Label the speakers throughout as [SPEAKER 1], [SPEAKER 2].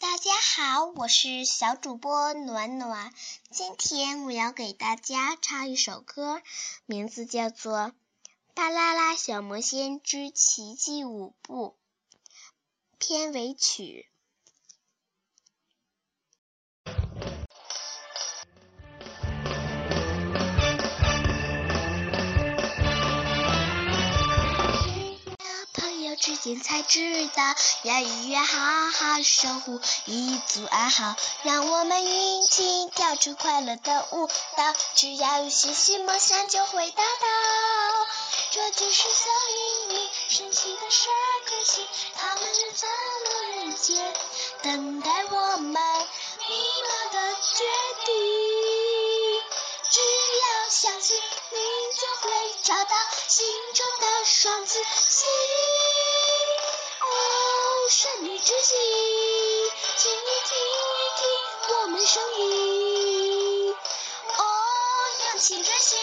[SPEAKER 1] 大家好，我是小主播暖暖。今天我要给大家唱一首歌，名字叫做《巴啦啦小魔仙之奇迹舞步》片尾曲。才知道要愉悦好好守护一组安好，让我们一起跳出快乐的舞蹈。只要有信心，梦想就会达到。这就是小秘密，神奇的十二颗星，它们正散落人间，等待我们迷茫的决定。只要相信，你就会找到心中的双子星。神秘之星，请你听一听我们声音。哦，亮起之星，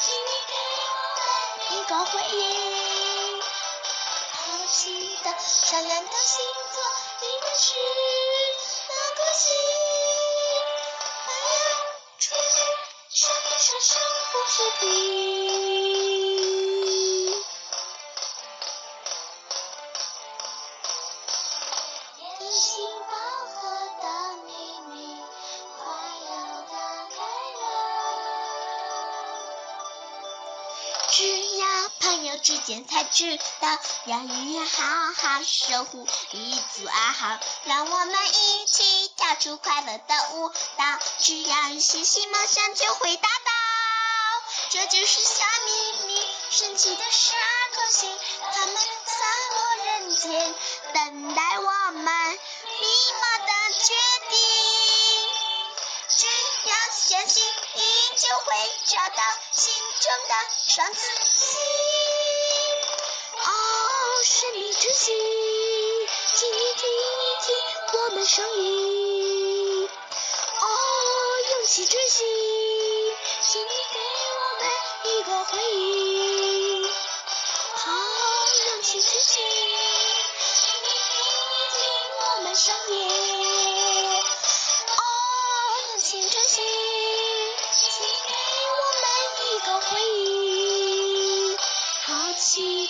[SPEAKER 1] 请你给我们一个回应。好奇的、善良的星座，你们是哪颗星？太阳出现，闪闪闪不是停。只要朋友之间才知道，要永远好好守护一组安好，让我们一起跳出快乐的舞蹈。只要有信心，梦想就会达到。这就是小秘密，神奇的十二颗星，它们散落人间，等待我们迷茫的决定。相信，你就会找到心中的双子星。哦，神秘之星，请你听一听我们声音。哦，勇气之星，请你给我们一个回应。哦，勇气之星，请你听一听我们声音。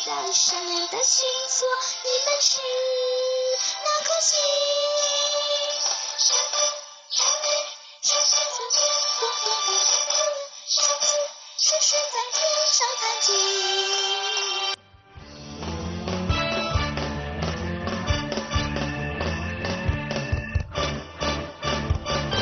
[SPEAKER 1] 大的说我你的星睛你们是那颗星吵我想对你好你